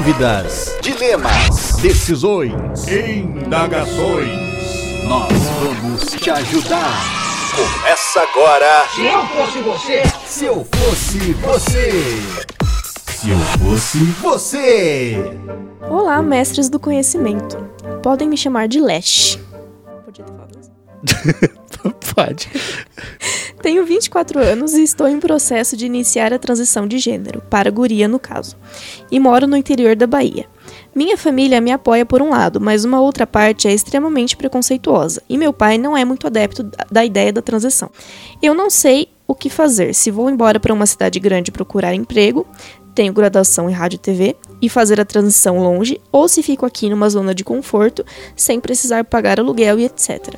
Dúvidas, dilemas, decisões, Indagações. nós vamos te ajudar. Começa agora. Se eu fosse você, Se eu fosse você. Se eu fosse. Você. Olá, mestres do conhecimento. Podem me chamar de Lash. Podia ter falado isso. Pode. Tenho 24 anos e estou em processo de iniciar a transição de gênero, para guria no caso, e moro no interior da Bahia. Minha família me apoia por um lado, mas uma outra parte é extremamente preconceituosa, e meu pai não é muito adepto da- ideia da transição. Eu não sei o que fazer, se vou embora para uma cidade grande procurar emprego, tenho graduação em rádio e TV, e fazer a transição longe, ou se fico aqui numa zona de conforto, sem precisar pagar aluguel e etc.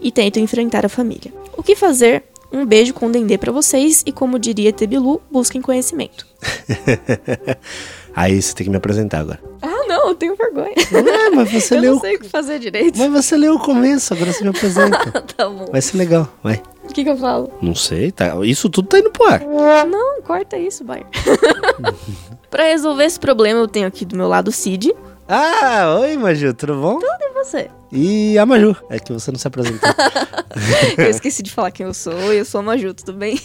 E tento enfrentar a família. O que fazer? Um beijo com dendê pra vocês e como diria Tebilu, busquem conhecimento. Aí você tem que me apresentar agora. Ah, não, eu tenho vergonha. Ah, mas você eu leu. não sei o que fazer direito. Mas você leu o começo, agora você me apresenta. Tá bom. Vai ser legal, vai. O que, que eu falo? Não sei, tá. Isso tudo tá indo pro ar. Não, corta isso, Bayer. pra resolver esse problema, eu tenho aqui do meu lado o Cid. Ah, oi, Maju, tudo bom? E você? E a Maju. É que você não se apresentou. Eu esqueci de falar quem eu sou. Eu sou a Maju, tudo bem?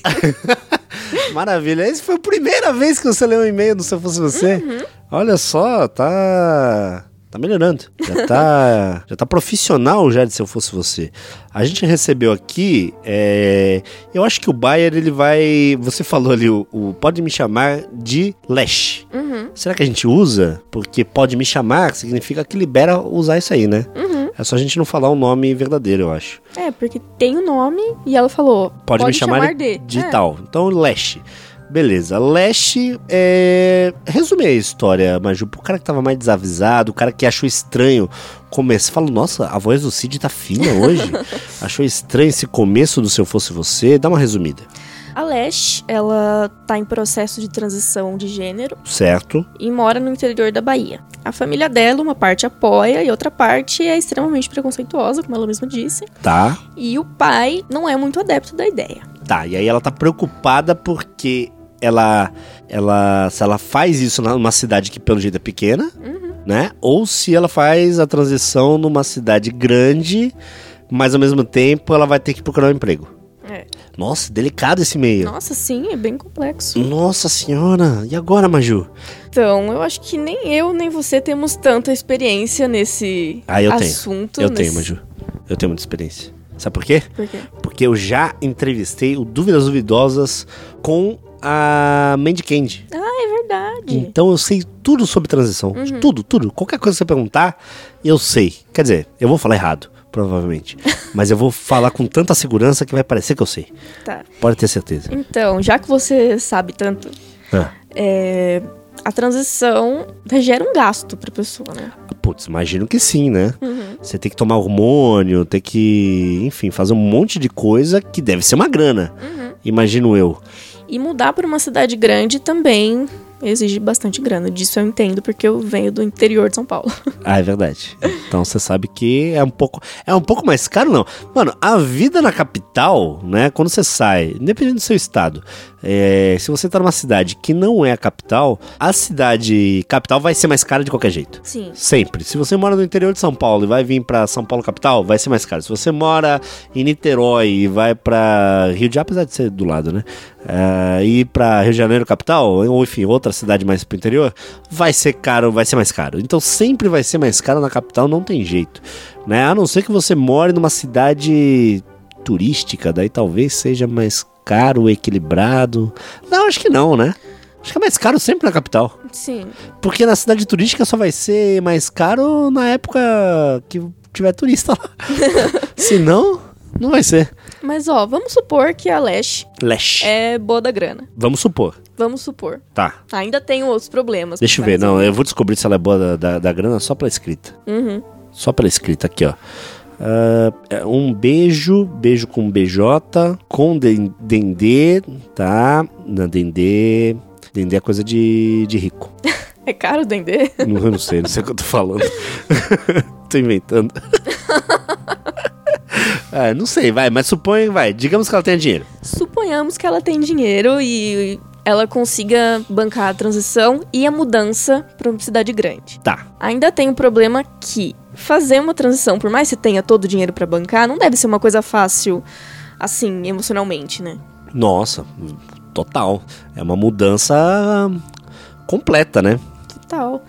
Maravilha. Essa foi a primeira vez que você leu um e-mail do Se Eu Fosse Você. Olha só, tá. Tá melhorando. Já tá, já tá profissional já de Se Eu Fosse Você. A gente recebeu aqui. é, Eu acho que o Bayer ele vai. Você falou ali, o, o- pode me chamar de Lash. Uhum. Será que a gente usa? Porque pode me chamar significa que libera usar isso aí, né? Uhum. É só a gente não falar o nome verdadeiro, eu acho. É, porque tem o nome e ela falou. Pode, me chamar, de. de É. tal. Então, Lash. Beleza. Lash é. Resume a história, Maju. Pro cara que tava mais desavisado, o cara que achou estranho começar. Fala, nossa, a voz do Cid tá fina hoje. achou estranho esse começo do Se Eu Fosse Você. Dá uma resumida. A Lash, ela tá em processo de transição de gênero Certo? e mora no interior da Bahia. A família dela, uma parte apoia e outra parte é extremamente preconceituosa, como ela mesma disse. Tá. E o pai não é muito adepto da ideia. Tá. E aí ela tá preocupada porque ela. ela se ela faz isso numa cidade que pelo jeito é pequena, né? Ou se ela faz a transição numa cidade grande, mas ao mesmo tempo ela vai ter que procurar um emprego. É. Nossa, delicado esse meio. Nossa, sim, é bem complexo. Nossa senhora, e agora, Maju? Então, eu acho que nem eu nem você temos tanta experiência nesse Ah, eu tenho. assunto. Eu nesse... tenho, Maju. Eu tenho muita experiência. Sabe por quê? Por quê? Porque eu já entrevistei o Dúvidas Duvidosas com a Mandy Candy. Ah, é verdade. Então eu sei tudo sobre transição. Uhum. Tudo, tudo. Qualquer coisa que você perguntar, eu sei. Quer dizer, eu vou falar errado, provavelmente. Mas eu vou falar com tanta segurança que vai parecer que eu sei. Tá. Pode ter certeza. Então, já que você sabe tanto, Ah. é, a transição gera um gasto pra pessoa, né? Putz, imagino que sim, né? Uhum. Você tem que tomar hormônio, tem que, enfim, fazer um monte de coisa que deve ser uma grana. Uhum. Imagino eu. E mudar pra uma cidade grande também exige bastante grana. Disso eu entendo porque eu venho do interior de São Paulo. Ah, é verdade. Então você sabe que é um pouco. É um pouco mais caro, não. Mano, a vida na capital, né? Quando você sai, independente do seu estado, é, se você tá numa cidade que não é a capital, a cidade capital vai ser mais cara de qualquer jeito. Sim. Sempre. Se você mora no interior de São Paulo e vai vir pra São Paulo capital, vai ser mais caro. Se você mora em Niterói e vai pra Rio de Janeiro, apesar de ser do lado, né? É, ir pra Rio de Janeiro capital, ou enfim, outra cidade mais pro interior, vai ser caro, vai ser mais caro. Então sempre vai ser mais caro na capital, não tem jeito. Né? A não ser que você more numa cidade turística, daí talvez seja mais caro, equilibrado. Não, acho que não, né? Acho que é mais caro sempre na capital. Sim. Porque na cidade turística só vai ser mais caro na época que tiver turista lá. Se não, não vai ser. Mas ó, vamos supor que a Lash Lash. é boa da grana. Vamos supor. Vamos supor. Tá. Ainda tem outros problemas. Deixa eu ver. Não, eu vou descobrir se ela é boa da, da, da grana só pela escrita. Uhum. Só pela escrita aqui, ó. É um beijo, beijo com BJ, com den- Dendê, tá? Na Dendê. Dendê é coisa de, de rico. É caro o Dendê? Não, eu não sei, não sei o que eu tô falando. tô inventando. ah, não sei, vai, mas supõe, vai. Digamos que ela tenha dinheiro. Suponhamos que ela tem dinheiro e ela consiga bancar a transição e a mudança para uma cidade grande. Tá. Ainda tem o problema que fazer uma transição, por mais que você tenha todo o dinheiro para bancar, não deve ser uma coisa fácil, assim, emocionalmente, né? Nossa, total. É uma mudança completa, né? Total.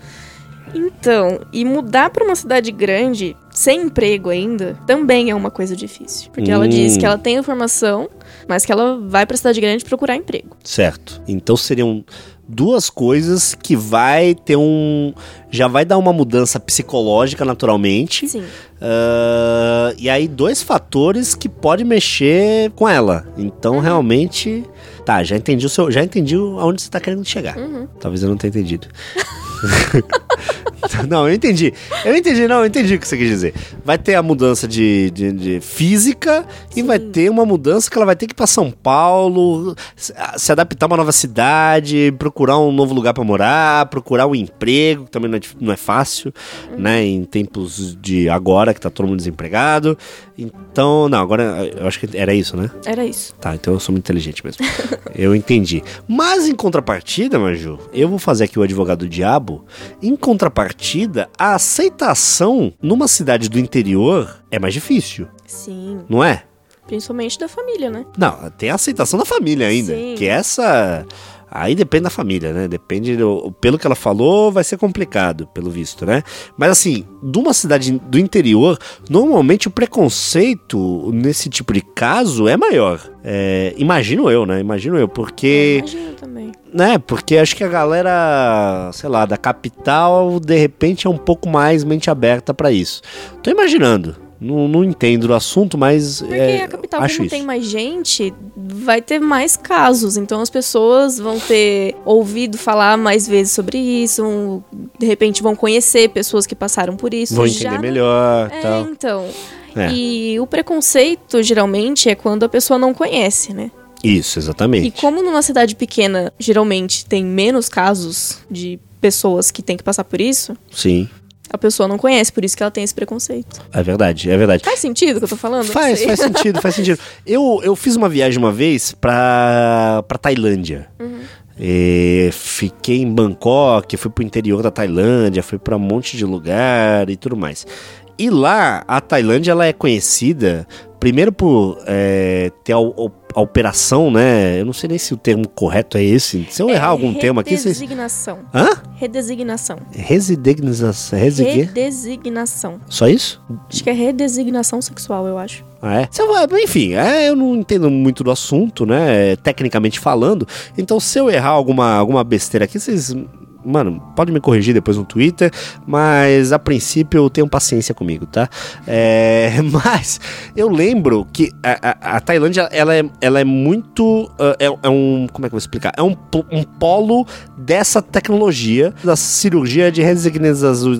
Então, e mudar para uma cidade grande, sem emprego ainda, também é uma coisa difícil. Porque ela Hum. diz que ela tem informação, mas que ela vai pra cidade grande procurar emprego. Certo. Então seriam duas coisas que vai ter um. Já vai dar uma mudança psicológica naturalmente. Sim. Ah, e aí, dois fatores que pode mexer com ela. Então, realmente. Tá, já entendi o seu. Já entendi aonde você tá querendo chegar. Uhum. Talvez eu não tenha entendido. 哈 哈 não, eu entendi. Eu entendi, não, eu entendi o que você quis dizer. Vai ter a mudança de, de, de física e vai ter uma mudança que ela vai ter que ir pra São Paulo, se, adaptar a uma nova cidade, procurar um novo lugar pra morar, procurar um emprego, que também não é, não é fácil, né? Em tempos de agora, que tá todo mundo desempregado. Então, não, agora eu acho que era isso, né? Era isso. Tá, então eu sou muito inteligente mesmo. eu entendi. Mas em contrapartida, Maju, eu vou fazer aqui o advogado do diabo. Em contrapartida, a aceitação numa cidade do interior é mais difícil, Sim. não é? Principalmente da família, né? Não, tem a aceitação da família ainda. Sim. Que essa. Aí depende da família, né? Depende. Do, pelo que ela falou, vai ser complicado, pelo visto, né? Mas assim, de uma cidade do interior, normalmente o preconceito nesse tipo de caso é maior. É, imagino eu, né? Imagino eu, porque. Imagino também. Né? Porque acho que a galera, sei lá, da capital, de repente é um pouco mais mente aberta pra isso. Tô imaginando. Não, não entendo do assunto, mas. Porque é, a capital, acho como isso. tem mais gente, vai ter mais casos. Então as pessoas vão ter ouvido falar mais vezes sobre isso. vão- de repente vão conhecer pessoas que passaram por isso. Vão Já entender não- melhor É, tal. então. É. E o preconceito, geralmente, é quando a pessoa não conhece, né? Isso, exatamente. E como numa cidade pequena, geralmente tem menos casos de pessoas que têm que passar por isso, Sim, a pessoa não conhece, por isso que ela tem esse preconceito. é verdade, é verdade. Faz sentido o que eu tô falando? Faz, faz sentido, faz sentido. Eu, eu fiz uma viagem uma vez pra, pra Tailândia. E fiquei em Bangkok, fui pro interior da Tailândia, fui pra um monte de lugar e tudo mais. E lá, a Tailândia ela é conhecida primeiro por é, ter a, a operação, né? Eu não sei nem se o termo correto é esse. Se eu errar algum termo aqui, vocês. Redesignação. Hã? Redesignação. Residegnização. Resigue? Redesignação. Só isso? Acho que é redesignação sexual, eu acho. Ah, é? Eu- enfim, é, eu não entendo muito do assunto, né? Tecnicamente falando. Então, se eu errar alguma, alguma besteira aqui, vocês. Mano, pode me corrigir depois no Twitter, mas a princípio tenham paciência comigo, tá? É, mas eu lembro que a, a- a Tailândia, ela é, ela é muito. ah, É, é um. Como é que eu vou explicar? É um, um polo dessa tecnologia, da cirurgia de resignização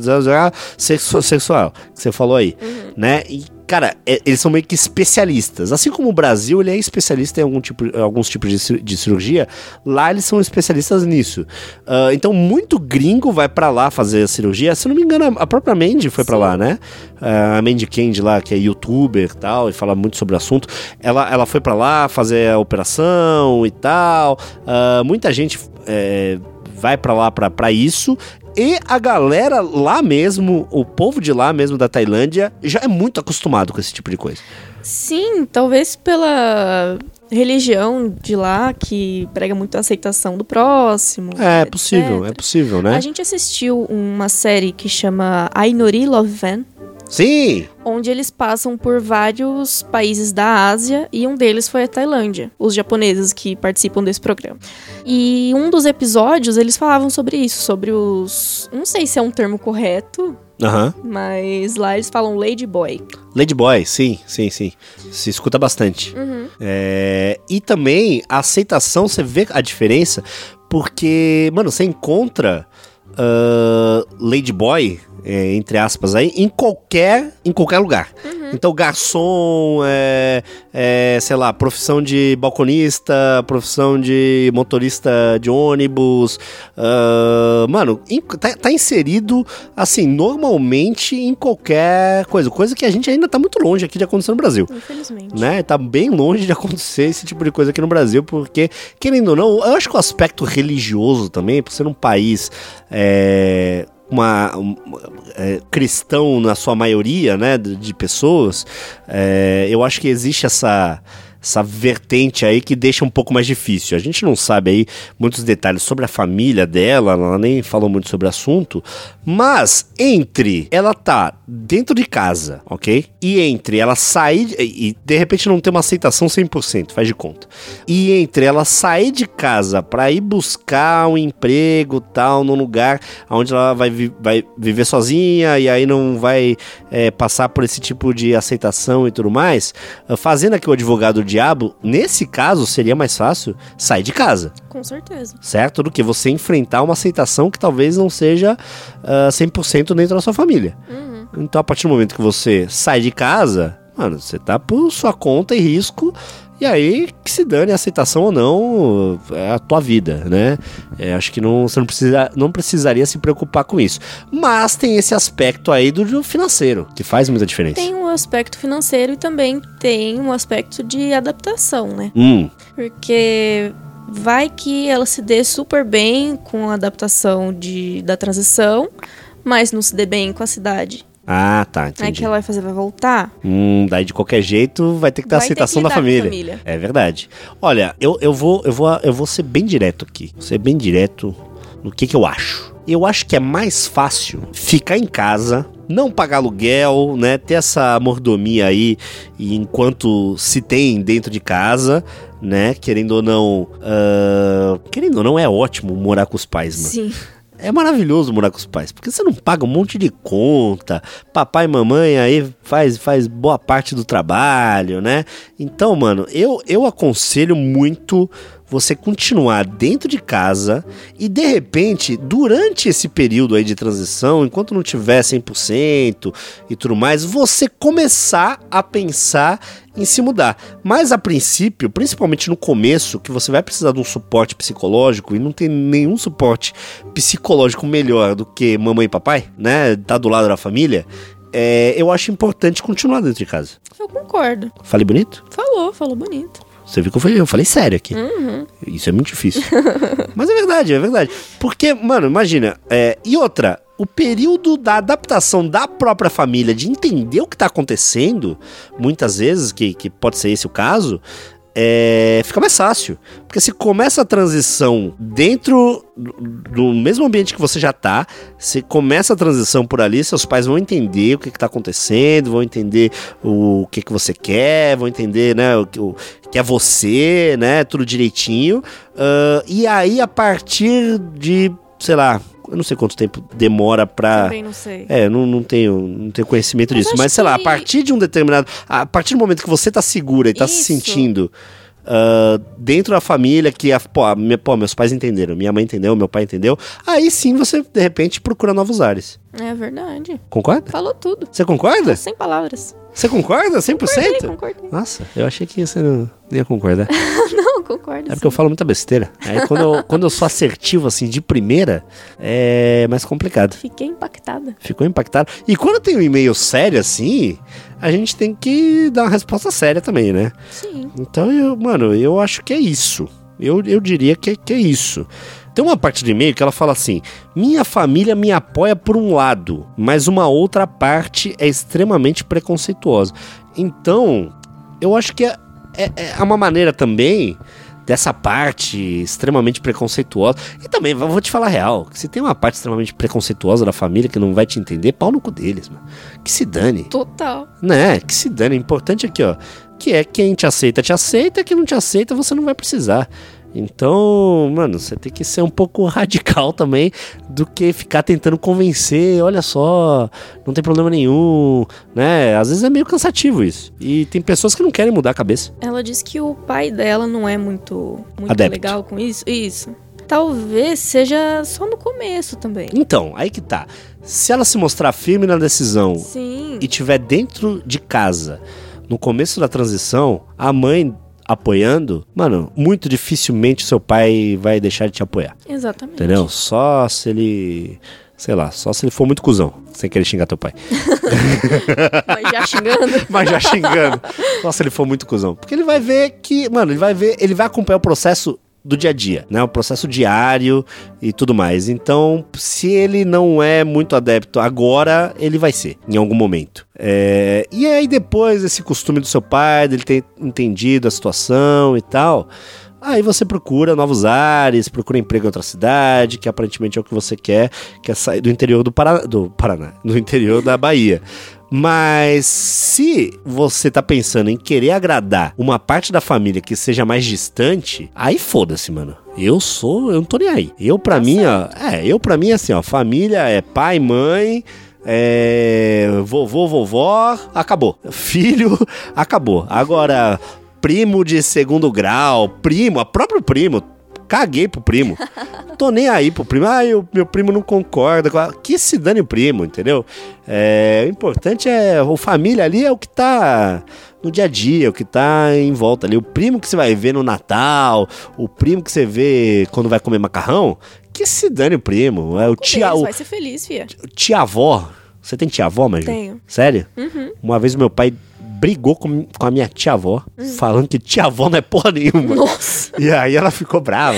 sexu- sexual, que você falou aí, né? E, Cara, é- eles são meio que especialistas. Assim como o Brasil, ele é especialista em algum tipo, em alguns tipos de, cir- de cirurgia, lá eles são especialistas nisso. Ah, então, muito gringo vai pra lá fazer a cirurgia. Se não me engano, a- própria Mandy foi pra lá, né? Ah, a Mandy Candy lá, que é youtuber e tal, e fala muito sobre o assunto. Ela, ela foi pra lá fazer a operação e tal. Ah, muita gente é, vai pra lá pra isso. E a galera lá mesmo, o povo de lá mesmo da Tailândia, já é muito acostumado com esse tipo de coisa. Sim, talvez pela religião de lá, que prega muito a aceitação do próximo. É, etc. possível, é possível, né? A gente assistiu uma série que chama Ainori Love Van, Sim! onde eles passam por vários países da Ásia e um deles foi a Tailândia, os japoneses que participam desse programa. E um dos episódios eles falavam sobre isso, sobre os. Não sei se é um termo correto, Aham. mas lá eles falam Ladyboy. Ladyboy, sim, sim, sim. Se escuta bastante. É, e também a aceitação, você vê a diferença, porque, mano, você encontra ah, Ladyboy é, entre aspas, aí, em qualquer, em qualquer lugar. Então, garçom, é, é, sei lá, profissão de balconista, profissão de motorista de ônibus. ah, mano, em- tá, tá inserido, assim, normalmente em qualquer coisa. Coisa que a gente ainda tá muito longe aqui de acontecer no Brasil Infelizmente. né? Tá bem longe de acontecer esse tipo de coisa aqui no Brasil, porque, querendo ou não, eu acho que o aspecto religioso também, por ser um país é, uma, um, é, cristão na sua maioria, né, de, de pessoas, é, eu acho que existe essa essa vertente aí que deixa um pouco mais difícil. A gente não sabe aí muitos detalhes sobre a família dela, ela nem falou muito sobre o assunto, mas entre ela tá dentro de casa, ok? E entre ela sair e de repente não ter uma aceitação 100%, faz de conta. E entre ela sair de casa para ir buscar um emprego tal num lugar onde ela vai, vi- vai viver sozinha e aí não vai é, passar por esse tipo de aceitação e tudo mais, fazendo aqui o advogado do diabo, nesse caso seria mais fácil sair de casa Com certeza. certo? Do que você enfrentar uma aceitação que talvez não seja ah, 100% dentro da sua família. Então, a partir do momento que você sai de casa, mano, você tá por sua conta e risco. E aí, que se dane a aceitação ou não, é a tua vida, né? É, acho que não, você não, precisa, não precisaria se preocupar com isso. Mas tem esse aspecto aí do, do financeiro, que faz muita diferença. Tem um aspecto financeiro e também tem um aspecto de adaptação, né? Hum, Porque vai que ela se dê super bem com a adaptação de, da transição, mas não se dê bem com a cidade. Ah, tá, Aí entendi. que ela vai fazer? Vai voltar? Hum, daí de qualquer jeito vai ter que ter a Vai aceitação da família. família. É verdade. Olha, eu, eu, vou, eu, vou, eu vou ser bem direto aqui. Vou ser bem direto no que, que eu acho. Eu acho que é mais fácil ficar em casa, não pagar aluguel, né? Ter essa mordomia aí enquanto se tem dentro de casa, né? Querendo ou não. ah, querendo ou não, é ótimo morar com os pais, mano. Sim. É maravilhoso morar com os pais, porque você não paga um monte de conta, papai e mamãe aí faz, faz boa parte do trabalho, né? Então, mano, eu, eu aconselho muito você continuar dentro de casa e de repente, durante esse período aí de transição, enquanto não tiver 100% e tudo mais, você começar a pensar em se mudar. Mas a princípio, principalmente no começo, que você vai precisar de um suporte psicológico e não tem nenhum suporte psicológico melhor do que mamãe e papai, né? Tá do lado da família. é, eu acho importante continuar dentro de casa. Eu concordo. Falei bonito? Falou, falou bonito. Você viu que eu falei, eu falei sério aqui. Uhum. Isso é muito difícil. Mas é verdade, é verdade. Porque, mano, imagina. é, e outra, o período da adaptação da própria família, de entender o que tá acontecendo, muitas vezes, que, que pode ser esse o caso, é, fica mais fácil. Porque se começa a transição dentro do, mesmo ambiente que você já tá, se começa a transição por ali, seus pais vão entender o que, que tá acontecendo, vão entender o que, que você quer, vão entender, né, o, que- o que é você, né, tudo direitinho. Ah, e aí, a partir de, sei lá, eu não sei quanto tempo demora pra. Também não sei. É, não, não tenho, não tenho conhecimento Mas disso. Mas, sei lá, a que- partir de um determinado. A partir do momento que você tá segura e tá se Isso. sentindo ah, dentro da família, que a, pô, a minha- pô, meus pais entenderam, minha mãe entendeu, meu pai entendeu, aí sim você, de repente, procura novos ares. É verdade. Concorda? Falou tudo. Você concorda? Sem palavras. Você concorda? 100%? Concordei, concordei. Nossa, eu achei que você não ia concordar. Não, concordo. É porque eu falo muita besteira. Aí quando eu, quando eu sou assertivo assim de primeira, é mais complicado. Fiquei impactada. Ficou impactado. E quando tem um e-mail sério assim, a gente tem que dar uma resposta séria também, né? Sim. Então, eu, mano, eu acho que é isso. Eu, eu diria que, que é isso. Tem uma parte do e-mail que ela fala assim: Minha família me apoia por um lado, mas uma outra parte é extremamente preconceituosa. Então, eu acho que é, é, uma maneira também dessa parte extremamente preconceituosa. E também, vou te falar a real: se tem uma parte extremamente preconceituosa da família que não vai te entender, pau no cu deles, mano. Que se dane. Total. Né? Que se dane. O importante aqui, ó. Que é quem te aceita, te aceita. Quem não te aceita, você não vai precisar. Então, mano, você tem que ser um pouco radical também do que ficar tentando convencer, olha só, não tem problema nenhum, né? Às vezes é meio cansativo isso. E tem pessoas que não querem mudar a cabeça. Ela disse que o pai dela não é muito, muito Adepto. legal com isso. Isso. Talvez seja só no começo também. Então, aí que tá. Se ela se mostrar firme na decisão Sim. e tiver dentro de casa, no começo da transição, a mãe apoiando, mano, muito dificilmente seu pai vai deixar de te apoiar. Exatamente. Entendeu? Só se ele. Sei lá, só se ele for muito cuzão, sem querer xingar teu pai. Mas já xingando. Mas já xingando. Só se ele for muito cuzão. Porque ele vai ver que, mano, ele vai ver, ele vai acompanhar o processo do dia a dia, né? O processo diário e tudo mais. Então, se ele não é muito adepto agora, ele vai ser, em algum momento. É, E aí, depois, esse costume do seu pai, dele ter entendido a situação e tal. Aí você procura novos ares, procura emprego em outra cidade, que aparentemente é o que você quer, que é sair do interior do, do Paraná, do interior da Bahia. Mas se você tá pensando em querer agradar uma parte da família que seja mais distante, aí foda-se, mano. Eu sou, eu não tô nem aí. Eu pra mim, ó, é, eu pra mim assim, ó, família é pai, mãe, é, vovô, vovó, acabou. Filho, acabou. Agora, primo de segundo grau, primo, a próprio primo, caguei pro primo. Tô nem aí pro primo. Ah, eu, meu primo não concorda. Que se dane o primo, entendeu? É, o importante é. O família ali é o que tá no dia a dia, o que tá em volta ali. O primo que você vai ver no Natal, o primo que você vê quando vai comer macarrão, que se dane o primo. É o tia, Deus, o, vai ser feliz, fia. tia-avó. Você tem tia-avó, Maju? Tenho. Sério? Uhum. Uma vez meu pai brigou com, com a minha tia-avó, falando que tia-avó não é porra nenhuma. Hum. Nossa. E aí ela ficou brava.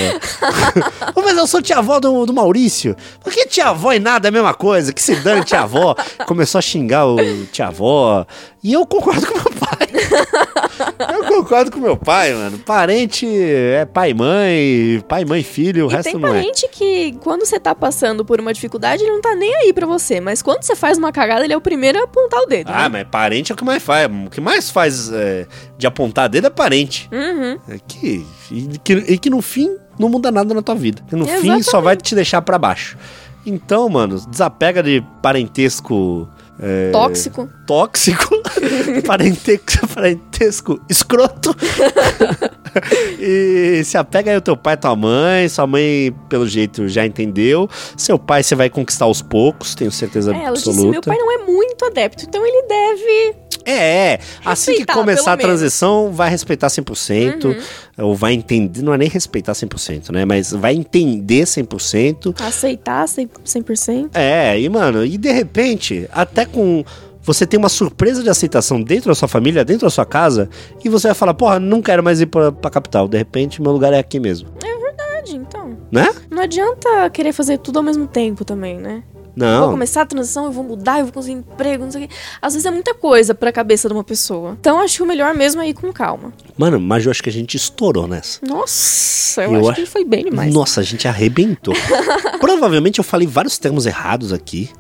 Pô, mas eu sou tia-avó do, do Maurício. Por que tia-avó e nada é a mesma coisa? Que se dane tia-avó. Começou a xingar o tia-avó. E eu concordo com meu pai. Eu concordo com meu pai, mano. Parente é pai e mãe, pai, mãe, filho, o E resto tem não é. parente que, quando você tá passando por uma dificuldade, ele não tá nem aí pra você. Mas quando você faz uma cagada, ele é o primeiro a apontar o dedo. Ah, né? mas parente é o que mais faz. O que mais faz é, de apontar dedo é parente. Uhum. É que, e, que, e que no fim não muda nada na tua vida. Que no fim Exatamente. só vai te deixar pra baixo. Então, mano, desapega de parentesco é, Tóxico. tóxico, parentesco, parentesco escroto. e se apega aí ao teu pai e tua mãe. Sua mãe, pelo jeito, já entendeu. Seu pai você vai conquistar aos poucos, tenho certeza É, ela disse, absoluta. meu pai não é muito adepto, então ele deve... É, é. Assim que começar a pelo menos. transição, vai respeitar 100%, Uhum. ou vai entender, não é nem respeitar 100%, né? Mas vai entender 100%. Aceitar 100%. 100%. É, e mano, e de repente, até com você tem uma surpresa de aceitação dentro da sua família, dentro da sua casa, e você vai falar, porra, não quero mais ir pra, pra capital. De repente, meu lugar é aqui mesmo. Verdade, então. Né? Não adianta querer fazer tudo ao mesmo tempo também, né? Vou Não. começar a transição, eu vou mudar, eu vou conseguir emprego, não sei o quê. Às vezes é muita coisa pra cabeça de uma pessoa. Então acho que o melhor mesmo é ir com calma. Mano, mas eu acho que a gente estourou nessa. Nossa, eu, Eu acho acho- que foi bem demais. Nossa, a gente arrebentou. Provavelmente eu falei vários termos errados aqui.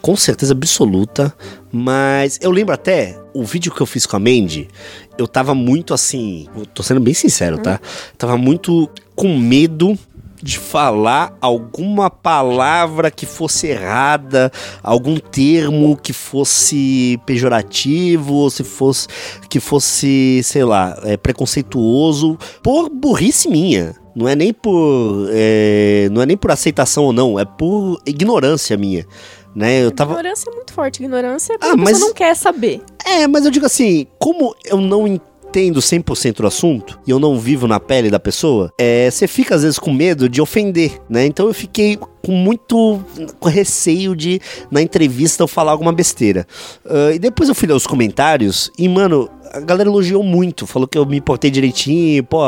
Com certeza absoluta. Mas eu lembro até o vídeo que eu fiz com a Mandy. Eu tava muito assim. Tô sendo bem sincero, tá? Tava muito com medo de falar alguma palavra que fosse errada, algum termo que fosse pejorativo, ou se fosse que fosse, sei lá, é, preconceituoso, por burrice minha. Não é nem por. é, não é nem por aceitação ou não, é por ignorância minha. Né? Eu tava. Ignorância é muito forte. Ignorância é porque Ah, a pessoa mas- não quer saber. É, mas eu digo assim, como eu não entendo 100% do assunto e eu não vivo na pele da pessoa, é, você fica às vezes com medo de ofender, né? Então eu fiquei com muito com receio de na entrevista eu falar alguma besteira. Ah, e depois eu fui ler os comentários e, mano, a galera elogiou muito, falou que eu me portei direitinho, pô,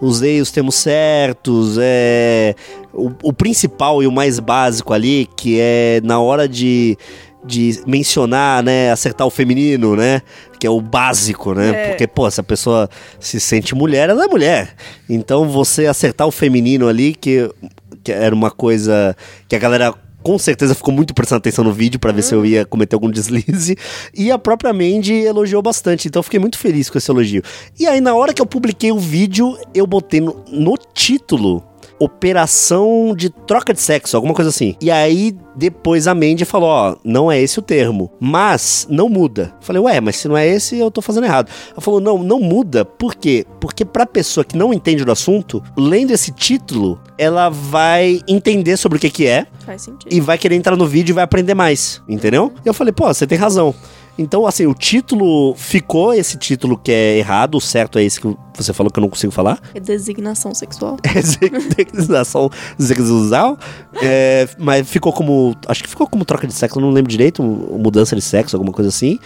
usei os termos certos, é. O, o principal e o mais básico ali, que é na hora de de mencionar, né, acertar o feminino, né, que é o básico, né, É. porque, pô, se a pessoa se sente mulher, ela é mulher. Então, você acertar o feminino ali, que, que era uma coisa que a galera com certeza ficou muito prestando atenção no vídeo pra ver se eu ia cometer algum deslize. E a própria Mandy elogiou bastante, então eu fiquei muito feliz com esse elogio. E aí, na hora que eu publiquei o vídeo, eu botei no, no título operação de troca de sexo, alguma coisa assim. E aí depois a Mandy falou, ó, não é esse o termo, mas não muda. Eu falei, ué, mas se não é esse, eu tô fazendo errado. Ela falou, não, não muda, por quê? Porque pra pessoa que não entende do assunto, lendo esse título, ela vai entender sobre o que que é Faz sentido. e vai querer entrar no vídeo e vai aprender mais, entendeu? E eu falei, pô, você tem razão. Então, assim, o título ficou esse título que é errado, o certo é esse que você falou que eu não consigo falar. É designação sexual. Designação sexual. É, mas ficou como. Acho que ficou como troca de sexo, não lembro direito. Mudança de sexo, alguma coisa assim.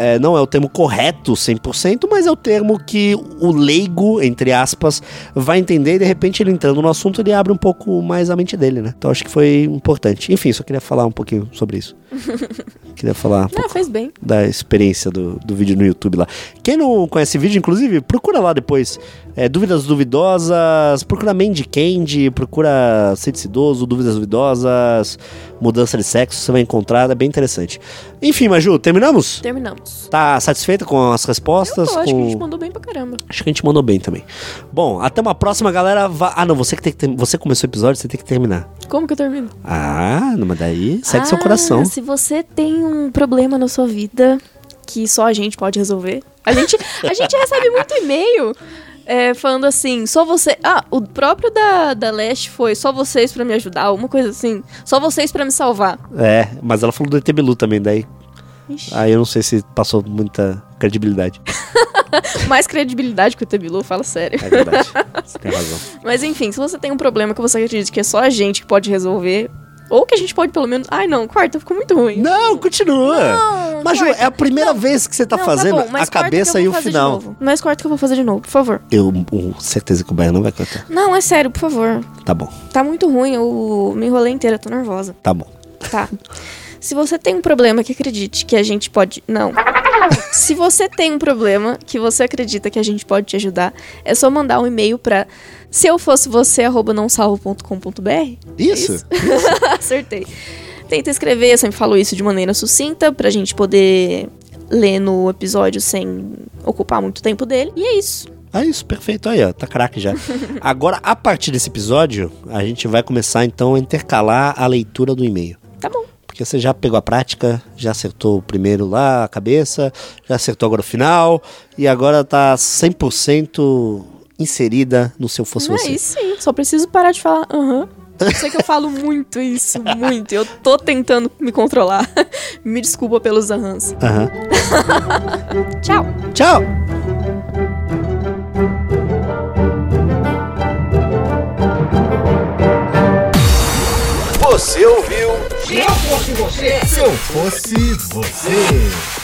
É, não é o termo correto 100%, mas é o termo que o leigo, entre aspas, vai entender e de repente ele entrando no assunto ele abre um pouco mais a mente dele, né? Então acho que foi importante. Enfim, só queria falar um pouquinho sobre isso. queria falar um pouco fez bem. da experiência do, do vídeo no YouTube lá. Quem não conhece esse vídeo, inclusive, procura lá depois. É, dúvidas duvidosas, procura Mandy Candy, procura Sede Idoso, Dúvidas Duvidosas, Mudança de Sexo, você vai encontrar, é bem interessante. Enfim, Maju, terminamos? Terminamos. Tá satisfeita com as respostas? Eu tô, acho que a gente mandou bem pra caramba. Acho que a gente mandou bem também. Bom, até uma próxima, galera. Va- Ah, não, você que tem que ter... você começou o episódio, você tem que terminar. Como que eu termino? Ah, mas daí segue seu Ah, coração. Se você tem um problema na sua vida que só a gente pode resolver. A gente, a gente recebe muito e-mail é, falando assim, só você. Ah, o próprio da, da Leste foi só vocês pra me ajudar, uma coisa assim. Só vocês pra me salvar. É, mas ela falou do ET Bilu também, daí. Ixi, Aí eu não sei se passou muita credibilidade. mais credibilidade que o Tebilu, fala sério. É verdade. você tem razão. Mas enfim, se você tem um problema que você acredita que é só a gente que pode resolver, ou que a gente pode pelo menos. Ai não, corta, ficou muito ruim. Não, continua. Não, Mas, Ju, é a primeira vez que você tá Não, fazendo bom, mas a cabeça e o final. Mas corta que eu vou fazer de novo, por favor. Eu, com certeza que o Bahia não vai cantar. Não, é sério, por favor. Tá bom, Tá muito ruim, eu me enrolei inteira, tô nervosa. tá bom. Tá. Se você tem um problema que acredite que a gente pode. Não. Se você tem um problema que você acredita que a gente pode te ajudar, é só mandar um e-mail pra se eu fosse você, arroba nãosalvo.com.br. Isso? Acertei. Tenta escrever, eu sempre falo isso de maneira sucinta, pra gente poder ler no episódio sem ocupar muito tempo dele. E é isso. É isso, perfeito. Aí, ó, tá craque já. Agora, a partir desse episódio, a gente vai começar então a intercalar a leitura do e-mail. Tá bom. Porque você já pegou a prática, já acertou o primeiro lá, a cabeça, já acertou agora o final, e agora tá 100% inserida no seu fosse você. Aí sim, só preciso parar de falar aham. Eu sei que eu falo muito isso, muito. Eu tô tentando me controlar. me desculpa pelos ahãs. Aham. Tchau. Tchau! Você ouviu? Se eu fosse você.